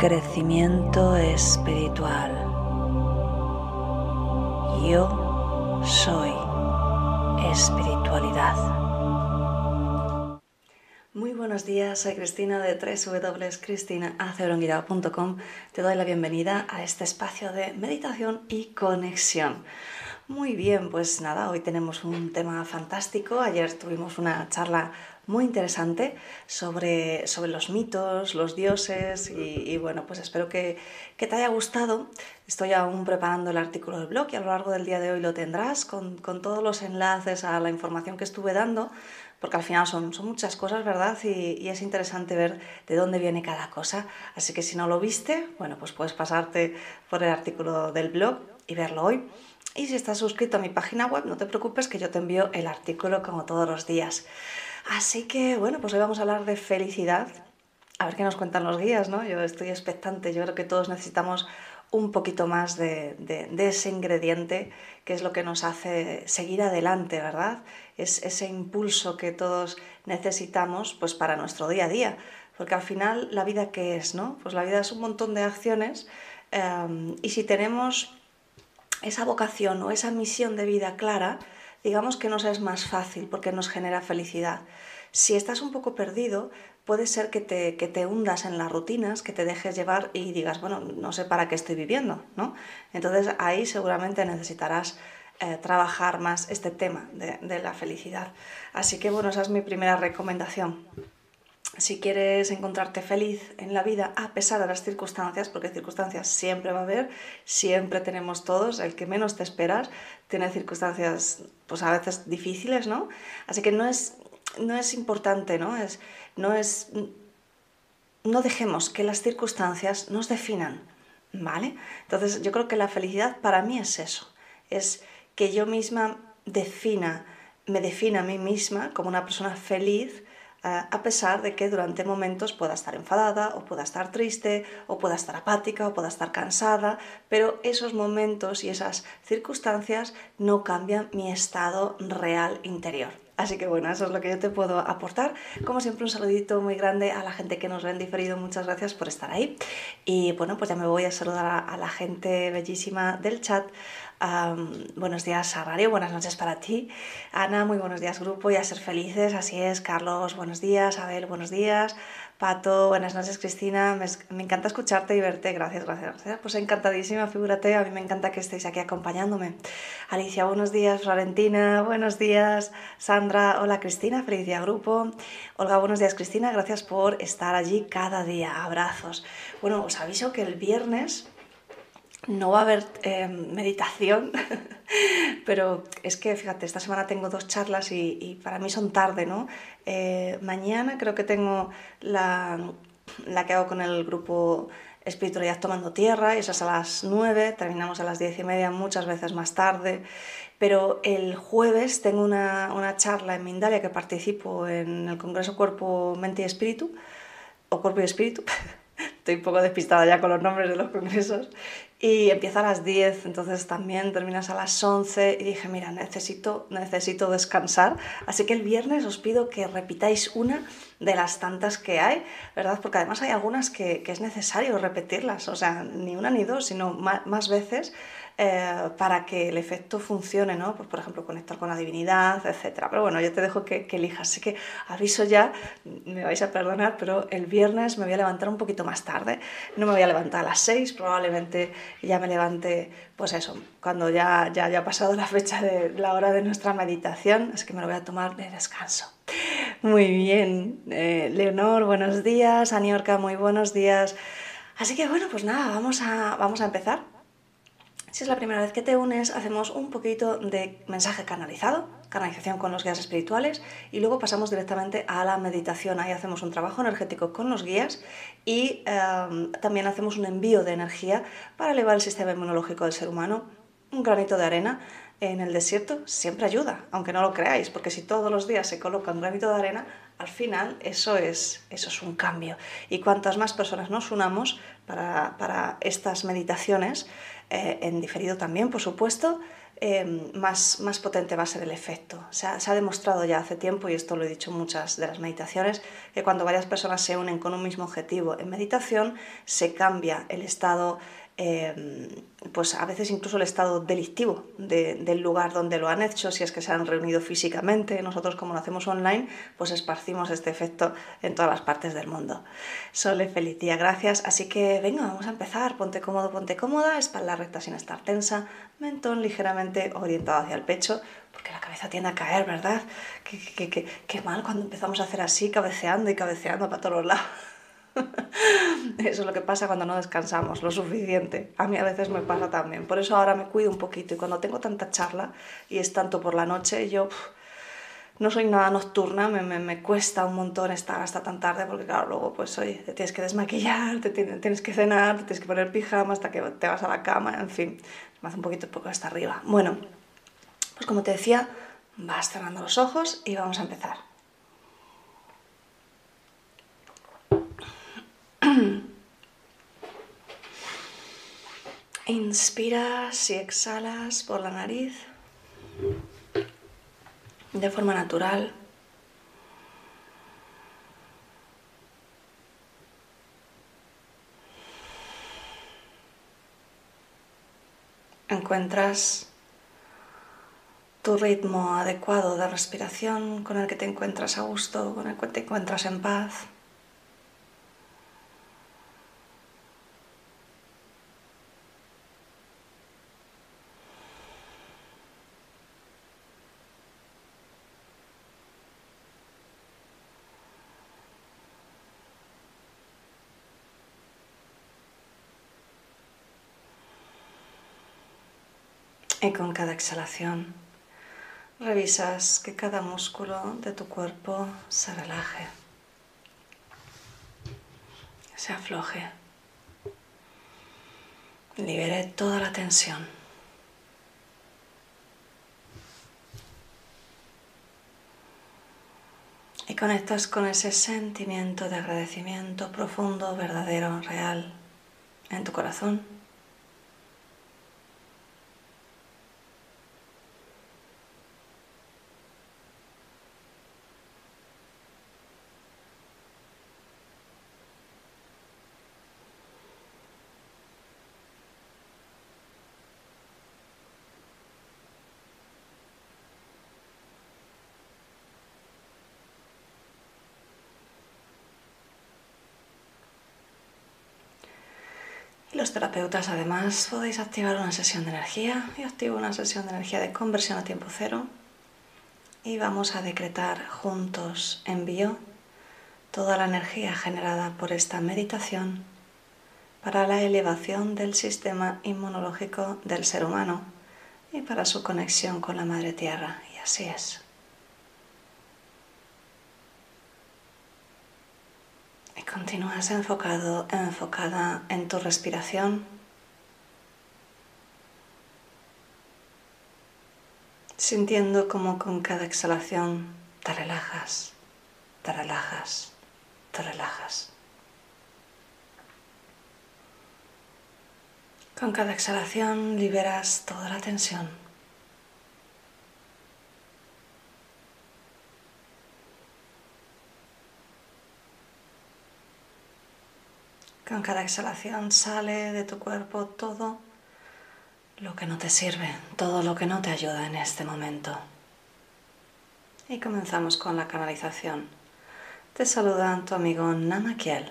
crecimiento espiritual. Yo soy espiritualidad. Muy buenos días, soy Cristina de www.cristinaaceronguirao.com. Te doy la bienvenida a este espacio de meditación y conexión. Muy bien, pues nada, hoy tenemos un tema fantástico. Ayer tuvimos una charla muy interesante sobre, sobre los mitos, los dioses y, bueno, pues espero que, que, te haya gustado. Estoy aún preparando el artículo del blog y a lo largo del día de hoy lo tendrás con, con todos los enlaces a la información que estuve dando porque al final son, son muchas cosas, ¿verdad? Y, y, es interesante ver de dónde viene cada cosa. Así que si no lo viste, bueno, pues puedes pasarte por el artículo del blog y verlo hoy. Y si estás suscrito a mi página web, no te preocupes que yo te envío el artículo como todos los días. Así que bueno, pues hoy vamos a hablar de felicidad. A ver qué nos cuentan los guías, ¿no? Yo estoy expectante, yo creo que todos necesitamos un poquito más de, ese ingrediente que es lo que nos hace seguir adelante, ¿verdad? Es ese impulso que todos necesitamos pues para nuestro día a día, porque al final la vida qué es, ¿no? Pues la vida es un montón de acciones um, y si tenemos esa vocación o esa misión de vida clara, digamos que nos es más fácil porque nos genera felicidad. Si estás un poco perdido, puede ser que te, que te hundas en las rutinas, que te dejes llevar y digas, bueno, no sé para qué estoy viviendo, ¿no? Entonces ahí seguramente necesitarás eh, trabajar más este tema de, de la felicidad. Así que bueno, esa es mi primera recomendación si quieres encontrarte feliz en la vida a pesar de las circunstancias, porque circunstancias siempre va a haber, siempre tenemos todos, el que menos te esperas tiene circunstancias pues a veces difíciles, ¿no? Así que no es, no es importante, ¿no? Es, no es no dejemos que las circunstancias nos definan, ¿vale? Entonces yo creo que la felicidad para mí es eso, es que yo misma defina, me defina a mí misma como una persona feliz, a pesar de que durante momentos pueda estar enfadada o pueda estar triste o pueda estar apática o pueda estar cansada, pero esos momentos y esas circunstancias no cambian mi estado real interior. Así que bueno, eso es lo que yo te puedo aportar. Como siempre, un saludito muy grande a la gente que nos ve diferido. Muchas gracias por estar ahí. Y bueno, pues ya me voy a saludar a la gente bellísima del chat. Buenos días, Arrario, buenas noches para ti. Ana, muy buenos días, grupo, y a ser felices, así es. Carlos, buenos días. Abel, buenos días. Pato, buenas noches, Cristina. Me, encanta escucharte y verte. Gracias, gracias, gracias. Pues encantadísima, figúrate. A mí me encanta que estéis aquí acompañándome. Alicia, buenos días. Florentina, buenos días. Sandra, hola, Cristina. Feliz día, grupo. Olga, buenos días, Cristina. Gracias por estar allí cada día. Abrazos. Bueno, os aviso que el viernes no va a haber eh, meditación, pero es que, fíjate, esta semana tengo dos charlas y, para mí son tarde, ¿no? Eh, mañana creo que tengo la, la, que hago con el grupo Espiritualidad Tomando Tierra, y esa es a las 9, terminamos a las 10 y media, muchas veces más tarde, pero el jueves tengo una, una charla en Mindalia que participo en el Congreso Cuerpo, Mente y Espíritu, o Cuerpo y Espíritu, estoy un poco despistada ya con los nombres de los congresos, y empieza a las 10, entonces también terminas a las 11 y dije, mira, necesito, necesito descansar, así que el viernes os pido que repitáis una de las tantas que hay, ¿verdad? Porque además hay algunas que, es necesario repetirlas, o sea, ni una ni dos, sino más veces eh, para que el efecto funcione, ¿no? Pues, por ejemplo, conectar con la divinidad, etc. Pero bueno, yo te dejo que, elijas. Así que aviso ya, me vais a perdonar, pero el viernes me voy a levantar un poquito más tarde. No me voy a levantar a las 6, probablemente ya me levante, pues eso, cuando ya, ya haya pasado la fecha de la hora de nuestra meditación, es que me lo voy a tomar de descanso. Muy bien, eh, Leonor, buenos días, Aniorca, muy buenos días. Así que bueno, pues nada, vamos a, vamos a empezar. Si es la primera vez que te unes, hacemos un poquito de mensaje canalizado, canalización con los guías espirituales y luego pasamos directamente a la meditación. Ahí hacemos un trabajo energético con los guías y em, también hacemos un envío de energía para elevar el sistema inmunológico del ser humano. Un granito de arena en el desierto siempre ayuda, aunque no lo creáis, porque si todos los días se coloca un granito de arena, al final eso es, eso es un cambio. Y cuantas más personas nos unamos para, para estas meditaciones, eh, en diferido también, por supuesto, eh, más, más potente va a ser el efecto. se ha demostrado ya hace tiempo, y esto lo he dicho en muchas de las meditaciones, que cuando varias personas se unen con un mismo objetivo en meditación, se cambia el estado Em, pues a veces incluso el estado delictivo del lugar donde lo han hecho, si es que se han reunido físicamente. Nosotros como lo hacemos online, pues esparcimos este efecto en todas las partes del mundo. Sole, feliz día, gracias. Así que venga, vamos a empezar. Ponte cómodo, ponte cómoda, espalda recta sin estar tensa, mentón ligeramente orientado hacia el pecho, porque la cabeza tiende a caer, ¿verdad? Qué, qué mal cuando empezamos a hacer así, cabeceando y cabeceando para todos lados. Eso es lo que pasa cuando no descansamos lo suficiente. A mí a veces me pasa también. Por eso ahora me cuido un poquito y cuando tengo tanta charla y es tanto por la noche, yo no soy nada nocturna, me, me, cuesta un montón estar hasta tan tarde porque claro, luego pues oye, te tienes que desmaquillar, te tienes que cenar, te tienes que poner pijama hasta que te vas a la cama, en fin, me hace un poquito poco hasta arriba. Bueno, pues como te decía, vas cerrando los ojos y vamos a empezar. Inspiras y exhalas por la nariz de forma natural. Encuentras tu ritmo adecuado de respiración con el que te encuentras a gusto, con el que te encuentras en paz. Y con cada exhalación revisas que cada músculo de tu cuerpo se relaje, se afloje, libere toda la tensión. Y conectas con ese sentimiento de agradecimiento profundo, verdadero, real en tu corazón. Terapeutas además podéis activar una sesión de energía. Yo activo una sesión de energía de conversión a tiempo cero y vamos a decretar juntos envío toda la energía generada por esta meditación para la elevación del sistema inmunológico del ser humano y para su conexión con la Madre Tierra. Y así es. Continúas enfocado, enfocada en tu respiración. Sintiendo como con cada exhalación te relajas, te relajas, te relajas. Con cada exhalación liberas toda la tensión. Con cada exhalación sale de tu cuerpo todo lo que no te sirve, todo lo que no te ayuda en este momento. Y comenzamos con la canalización. Te saluda tu amigo Namakiel.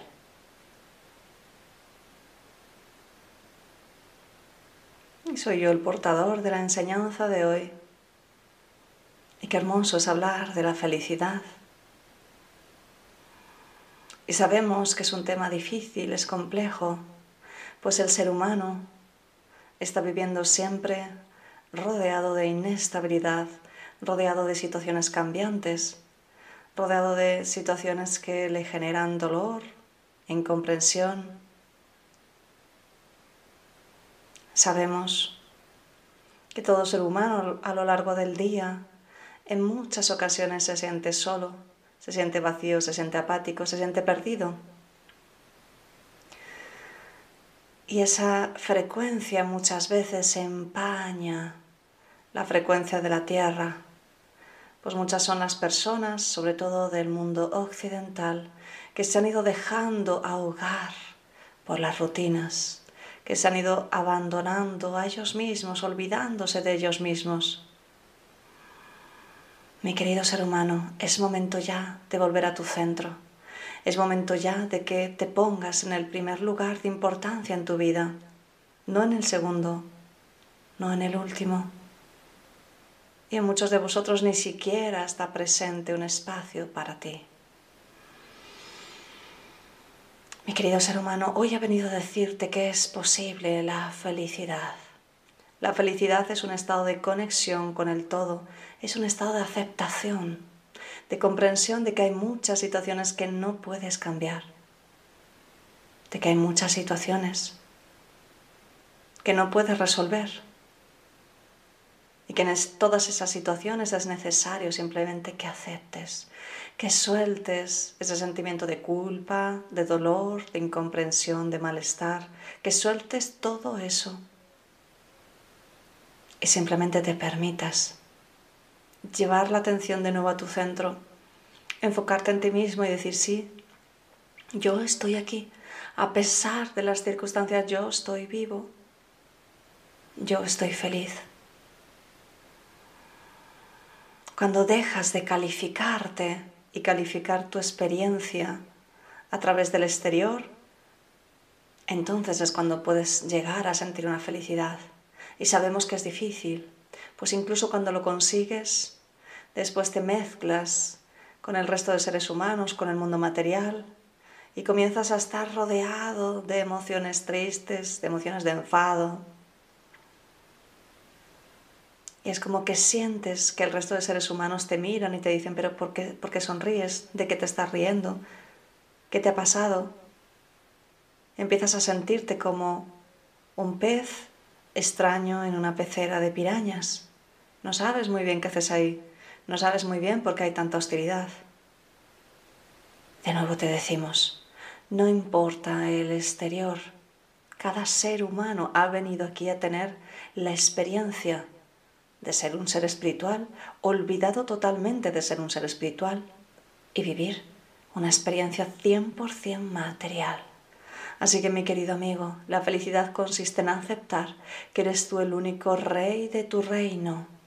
Y soy yo el portador de la enseñanza de hoy. Y qué hermoso es hablar de la felicidad. Y sabemos que es un tema difícil, es complejo, pues el ser humano está viviendo siempre rodeado de inestabilidad, rodeado de situaciones cambiantes, rodeado de situaciones que le generan dolor, incomprensión. Sabemos que todo ser humano a lo largo del día en muchas ocasiones se siente solo, se siente vacío, se siente apático, se siente perdido. Y esa frecuencia muchas veces empaña la frecuencia de la Tierra, pues muchas son las personas, sobre todo del mundo occidental, que se han ido dejando ahogar por las rutinas, que se han ido abandonando a ellos mismos, olvidándose de ellos mismos. Mi querido ser humano, es momento ya de volver a tu centro es momento ya de que te pongas en el primer lugar de importancia en tu vida, no en el segundo, no en el último. Y en muchos de vosotros ni siquiera está presente un espacio para ti. Mi querido ser humano, hoy he venido a decirte que es posible la felicidad. La felicidad es un estado de conexión con el todo, es un estado de aceptación de comprensión de que hay muchas situaciones que no puedes cambiar, de que hay muchas situaciones que no puedes resolver y que en todas esas situaciones es necesario simplemente que aceptes, que sueltes ese sentimiento de culpa, de dolor, de incomprensión, de malestar, que sueltes todo eso y simplemente te permitas llevar la atención de nuevo a tu centro, enfocarte en ti mismo y decir, sí, yo estoy aquí, a pesar de las circunstancias, yo estoy vivo, yo estoy feliz. Cuando dejas de calificarte y calificar tu experiencia a través del exterior, entonces es cuando puedes llegar a sentir una felicidad. Y sabemos que es difícil, pues incluso cuando lo consigues, después te mezclas con el resto de seres humanos, con el mundo material, y comienzas a estar rodeado de emociones tristes, de emociones de enfado. Y es como que sientes que el resto de seres humanos te miran y te dicen, pero ¿por qué, por qué sonríes? ¿De qué te estás riendo? ¿Qué te ha pasado? Empiezas a sentirte como un pez extraño en una pecera de pirañas. No sabes muy bien qué haces ahí, no sabes muy bien por qué hay tanta hostilidad. De nuevo te decimos, no importa el exterior, cada ser humano ha venido aquí a tener la experiencia de ser un ser espiritual, olvidado totalmente de ser un ser espiritual y vivir una experiencia 100% material. Así que mi querido amigo, la felicidad consiste en aceptar que eres tú el único rey de tu reino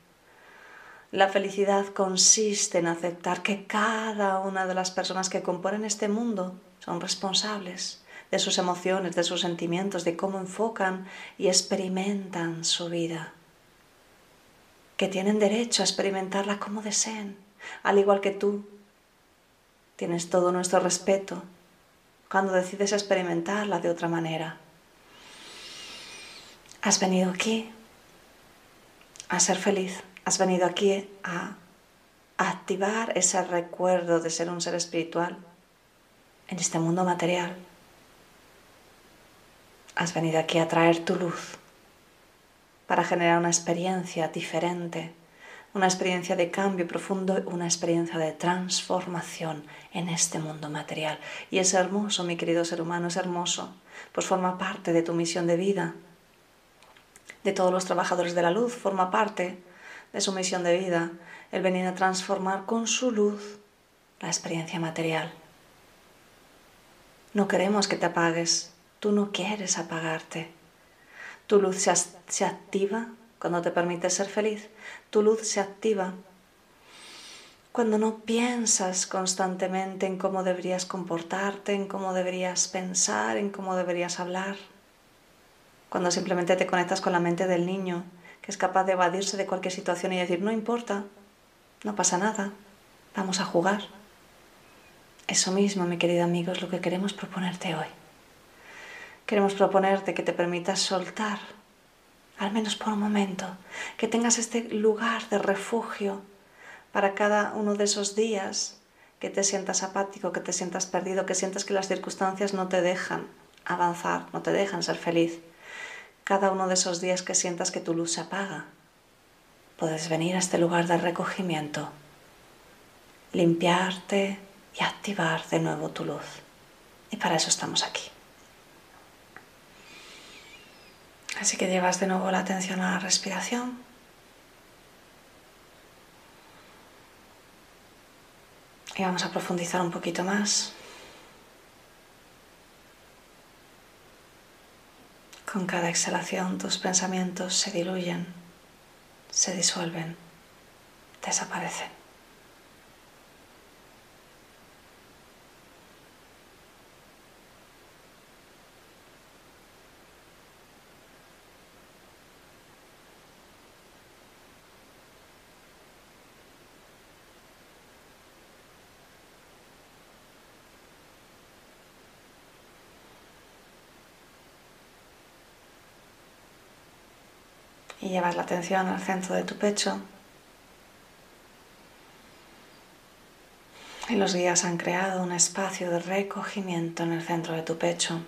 la felicidad consiste en aceptar que cada una de las personas que componen este mundo son responsables de sus emociones, de sus sentimientos, de cómo enfocan y experimentan su vida. Que tienen derecho a experimentarla como deseen, al igual que tú. Tienes todo nuestro respeto cuando decides experimentarla de otra manera. Has venido aquí a ser feliz Has venido aquí a activar ese recuerdo de ser un ser espiritual en este mundo material. Has venido aquí a traer tu luz para generar una experiencia diferente, una experiencia de cambio profundo, una experiencia de transformación en este mundo material. Y es hermoso, mi querido ser humano, es hermoso, pues forma parte de tu misión de vida, de todos los trabajadores de la luz, forma parte de su misión de vida, el venir a transformar con su luz la experiencia material. No queremos que te apagues, Tú no quieres apagarte. Tu luz se, se activa cuando te permites ser feliz. Tu luz se activa cuando no piensas constantemente en cómo deberías comportarte, en cómo deberías pensar, en cómo deberías hablar. Cuando simplemente te conectas con la mente del niño, que es capaz de evadirse de cualquier situación y decir, no importa, no pasa nada, vamos a jugar. Eso mismo, mi querido amigo, es lo que queremos proponerte hoy. Queremos proponerte que te permitas soltar, al menos por un momento, que tengas este lugar de refugio para cada uno de esos días que te sientas apático, que te sientas perdido, que sientas que las circunstancias no te dejan avanzar, no te dejan ser feliz. Cada uno de esos días que sientas que tu luz se apaga, puedes venir a este lugar de recogimiento, limpiarte y activar de nuevo tu luz. Y para eso estamos aquí. Así que llevas de nuevo la atención a la respiración. Y vamos a profundizar un poquito más. Con cada exhalación tus pensamientos se diluyen, se disuelven, desaparecen. Llevas la atención al centro de tu pecho. Y los guías han creado un espacio de recogimiento en el centro de tu pecho.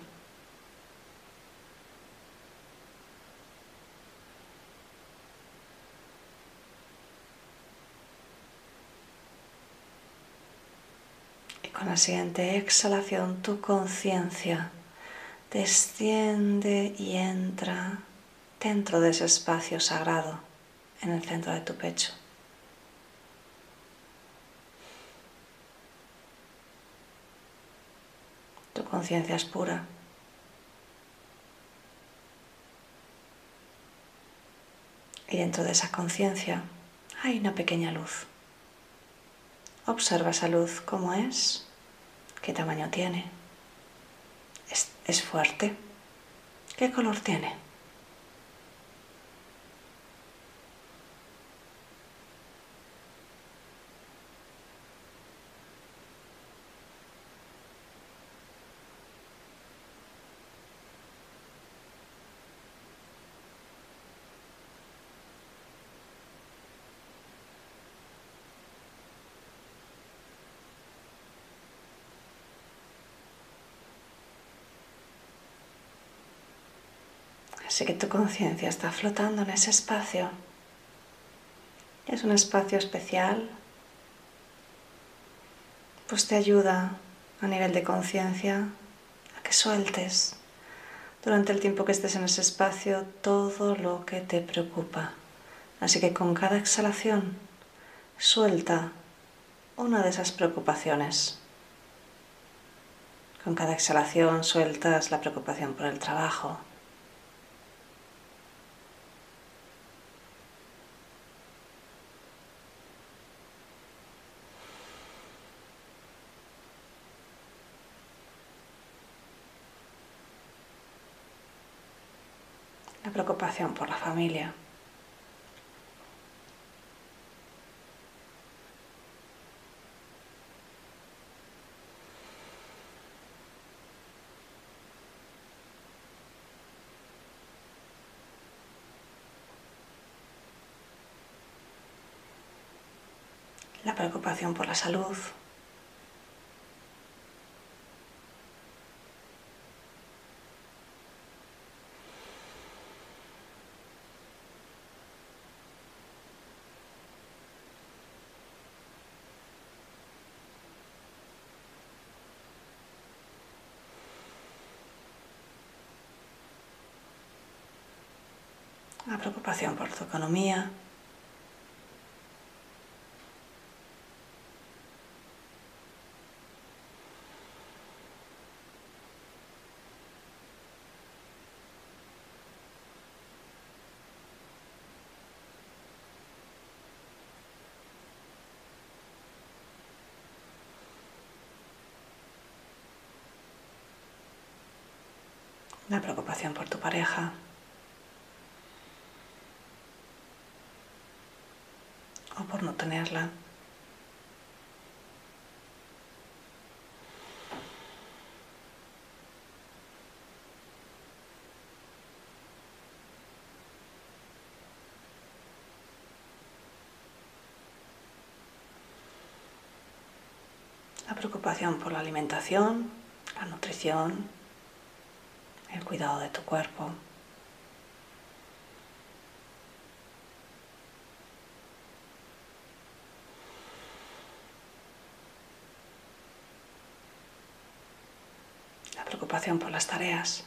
Y con la siguiente exhalación tu conciencia desciende y entra dentro de ese espacio sagrado en el centro de tu pecho. Tu conciencia es pura. Y dentro de esa conciencia hay una pequeña luz. Observa esa luz cómo es, qué tamaño tiene. ¿Es, es fuerte? ¿Qué color tiene? Así que tu conciencia está flotando en ese espacio. Es un espacio especial, pues te ayuda a nivel de conciencia a que sueltes durante el tiempo que estés en ese espacio todo lo que te preocupa. Así que con cada exhalación suelta una de esas preocupaciones. Con cada exhalación sueltas la preocupación por el trabajo, la preocupación por la familia. La preocupación por la salud. preocupación por tu economía, la preocupación por tu pareja. No tenerla. La preocupación por la alimentación, la nutrición, el cuidado de tu cuerpo. Preocupación por las tareas.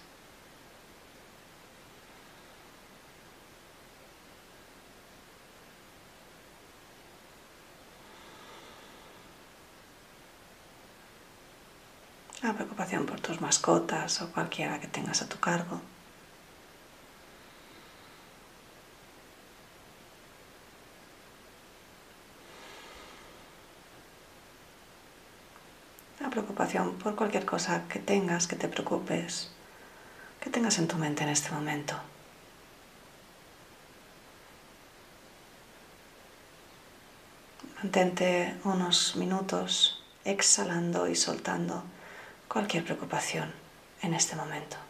la preocupación por tus mascotas o cualquiera que tengas a tu cargo. La por cualquier cosa que tengas, que te preocupes, que tengas en tu mente en este momento. Mantente unos minutos exhalando y soltando cualquier preocupación en este momento.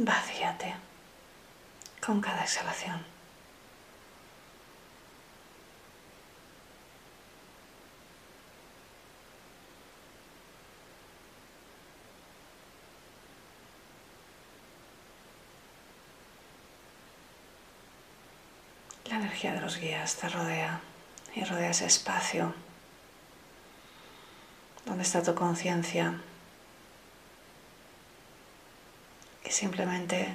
Vacíate con cada exhalación. La energía de los guías te rodea y rodea ese espacio donde está tu conciencia y simplemente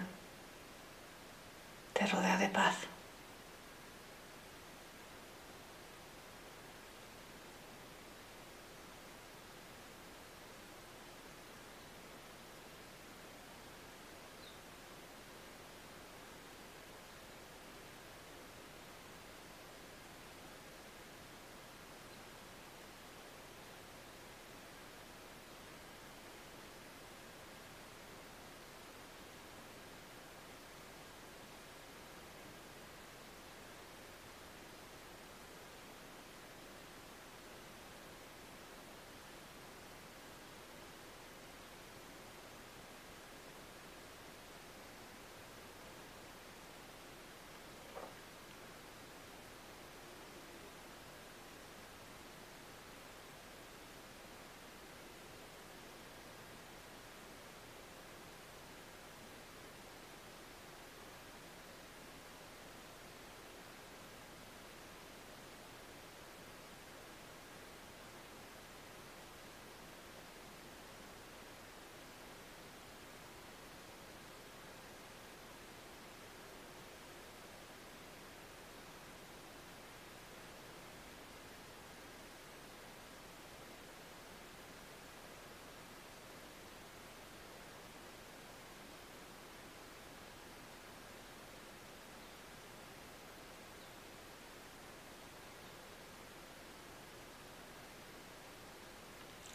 te rodea de paz.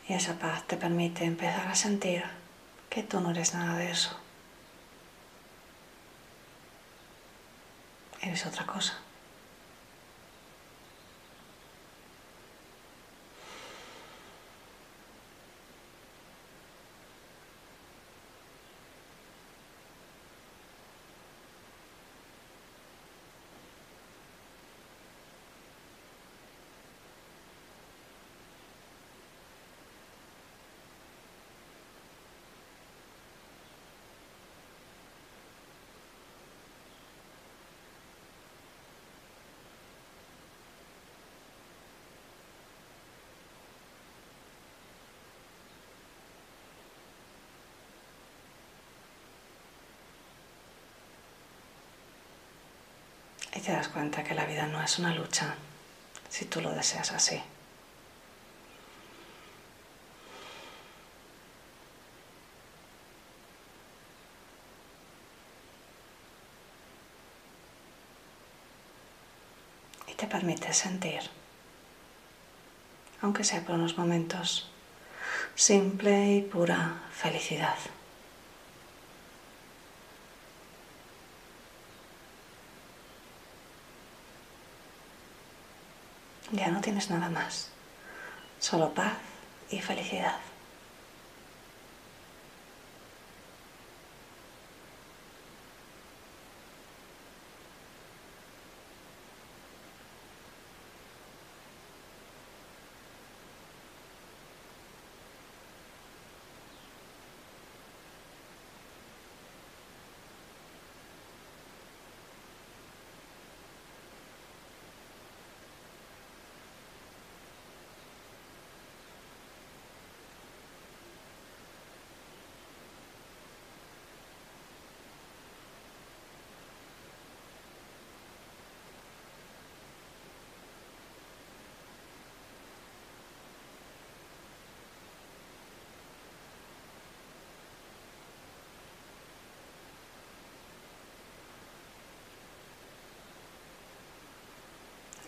Y esa paz te permite empezar a sentir que tú no eres nada de eso. Eres otra cosa. Y te das cuenta que la vida no es una lucha si tú lo deseas así. Y te permite sentir, aunque sea por unos momentos, simple y pura felicidad. Ya no tienes nada más, solo paz y felicidad.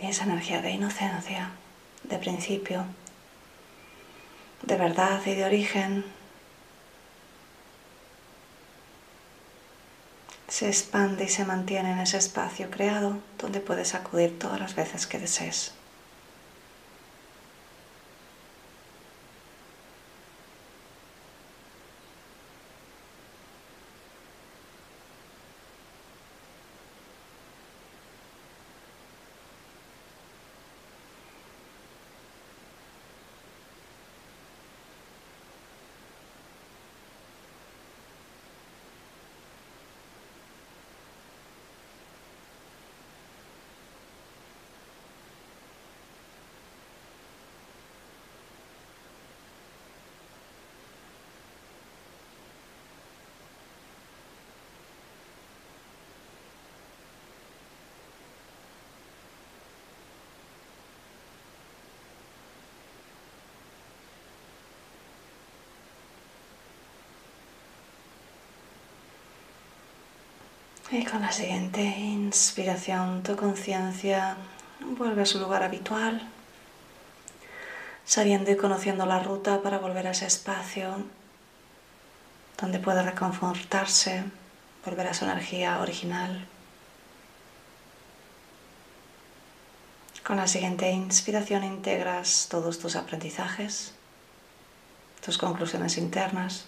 Esa energía de inocencia, de principio, de verdad y de origen, se expande y se mantiene en ese espacio creado donde puedes acudir todas las veces que desees. Y con la siguiente inspiración, tu conciencia vuelve a su lugar habitual, sabiendo y conociendo la ruta para volver a ese espacio donde puede reconfortarse, volver a su energía original. Con la siguiente inspiración integras todos tus aprendizajes, tus conclusiones internas.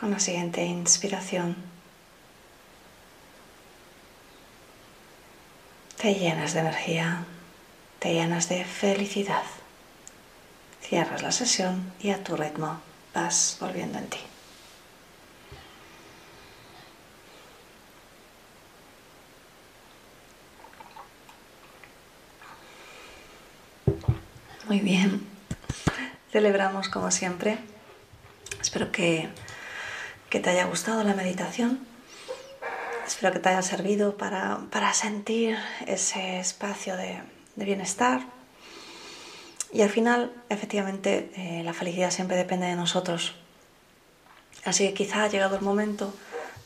Con la siguiente inspiración te llenas de energía, te llenas de felicidad. Cierras la sesión y a tu ritmo vas volviendo en ti. Muy bien, celebramos como siempre. Espero que que te haya gustado la meditación. Espero que te haya servido para, sentir ese espacio de, bienestar. Y al final, efectivamente, eh, la felicidad siempre depende de nosotros. Así que quizá ha llegado el momento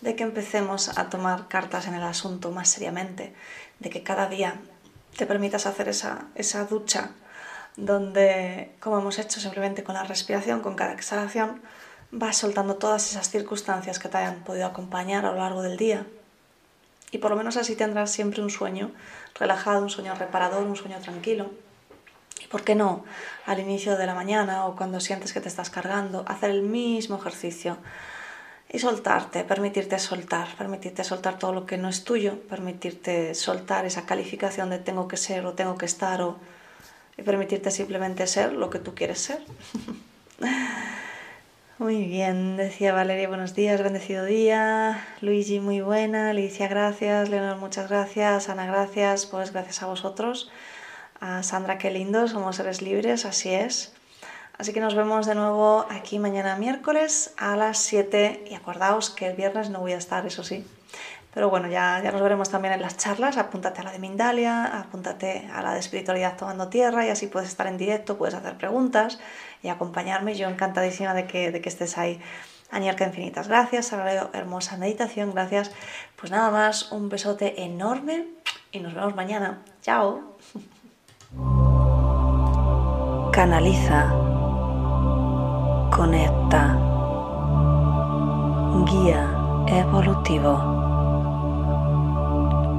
de que empecemos a tomar cartas en el asunto más seriamente, de que cada día te permitas hacer esa, esa ducha donde, como hemos hecho simplemente con la respiración, con cada exhalación, vas soltando todas esas circunstancias que te hayan podido acompañar a lo largo del día. Y por lo menos así tendrás siempre un sueño relajado, un sueño reparador, un sueño tranquilo. Y por qué no, al inicio de la mañana o cuando sientes que te estás cargando, hacer el mismo ejercicio y soltarte, permitirte soltar, permitirte soltar todo lo que no es tuyo, permitirte soltar esa calificación de tengo que ser o tengo que estar o y permitirte simplemente ser lo que tú quieres ser. Muy bien, decía Valeria, buenos días, bendecido día. Luigi, muy buena. Alicia, gracias. Leonor, muchas gracias. Ana, gracias. Pues gracias a vosotros. A Sandra, qué lindo, somos seres libres, así es. Así que nos vemos de nuevo aquí mañana miércoles a las 7 y acordaos que el viernes no voy a estar, eso sí. Pero bueno, ya, ya nos veremos también en las charlas. Apúntate a la de Mindalia, apúntate a la de espiritualidad tomando tierra y así puedes estar en directo, puedes hacer preguntas y acompañarme. Yo encantadísima de que, de que estés ahí. Añarca infinitas gracias, la hermosa meditación, gracias. Pues nada más, un besote enorme y nos vemos mañana. Chao. Canaliza, conecta, guía evolutivo,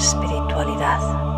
espiritualidad.